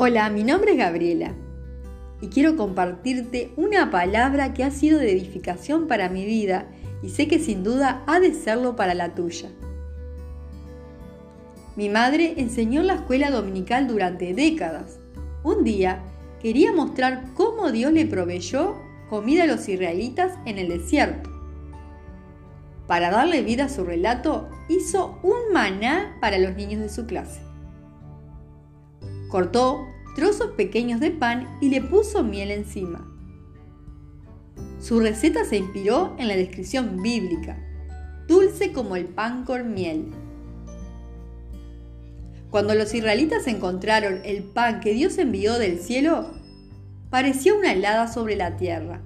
Hola, mi nombre es Gabriela y quiero compartirte una palabra que ha sido de edificación para mi vida y sé que sin duda ha de serlo para la tuya. Mi madre enseñó en la escuela dominical durante décadas. Un día quería mostrar cómo Dios le proveyó comida a los israelitas en el desierto. Para darle vida a su relato, hizo un maná para los niños de su clase. Cortó trozos pequeños de pan y le puso miel encima. Su receta se inspiró en la descripción bíblica, dulce como el pan con miel. Cuando los israelitas encontraron el pan que Dios envió del cielo, pareció una helada sobre la tierra.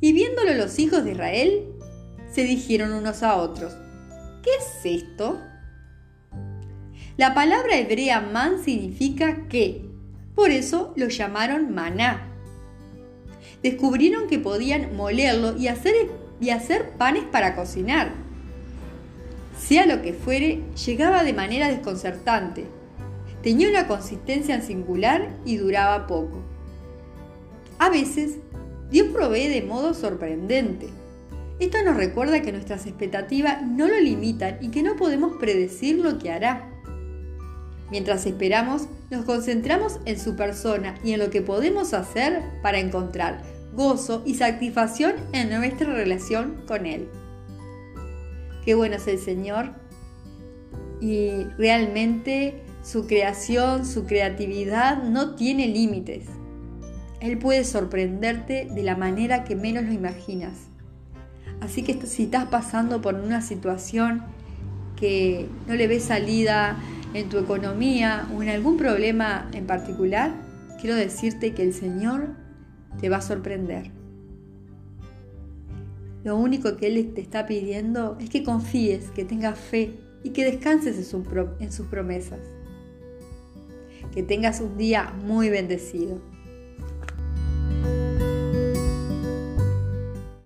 Y viéndolo los hijos de Israel, se dijeron unos a otros, ¿qué es esto? La palabra hebrea man significa que, por eso lo llamaron maná. Descubrieron que podían molerlo y hacer, y hacer panes para cocinar. Sea lo que fuere, llegaba de manera desconcertante. Tenía una consistencia singular y duraba poco. A veces, Dios provee de modo sorprendente. Esto nos recuerda que nuestras expectativas no lo limitan y que no podemos predecir lo que hará. Mientras esperamos, nos concentramos en su persona y en lo que podemos hacer para encontrar gozo y satisfacción en nuestra relación con Él. Qué bueno es el Señor y realmente su creación, su creatividad no tiene límites. Él puede sorprenderte de la manera que menos lo imaginas. Así que si estás pasando por una situación que no le ves salida, en tu economía o en algún problema en particular, quiero decirte que el Señor te va a sorprender. Lo único que Él te está pidiendo es que confíes, que tengas fe y que descanses en sus promesas. Que tengas un día muy bendecido.